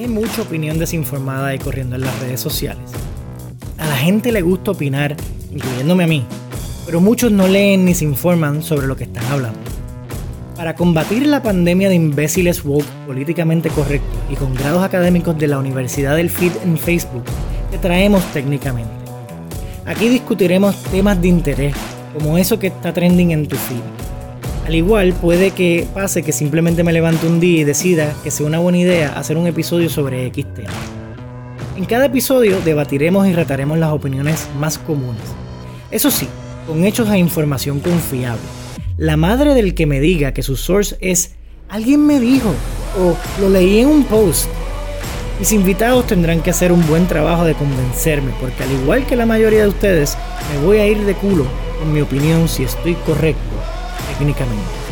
hay mucha opinión desinformada y corriendo en las redes sociales. A la gente le gusta opinar, incluyéndome a mí, pero muchos no leen ni se informan sobre lo que están hablando. Para combatir la pandemia de imbéciles woke políticamente correctos y con grados académicos de la Universidad del Feed en Facebook, te traemos técnicamente. Aquí discutiremos temas de interés, como eso que está trending en tu feed. Al igual puede que pase que simplemente me levante un día y decida que sea una buena idea hacer un episodio sobre X tema. En cada episodio debatiremos y retaremos las opiniones más comunes. Eso sí, con hechos e información confiable. La madre del que me diga que su source es alguien me dijo o lo leí en un post. Mis invitados tendrán que hacer un buen trabajo de convencerme, porque al igual que la mayoría de ustedes, me voy a ir de culo con mi opinión si estoy correcto técnicamente.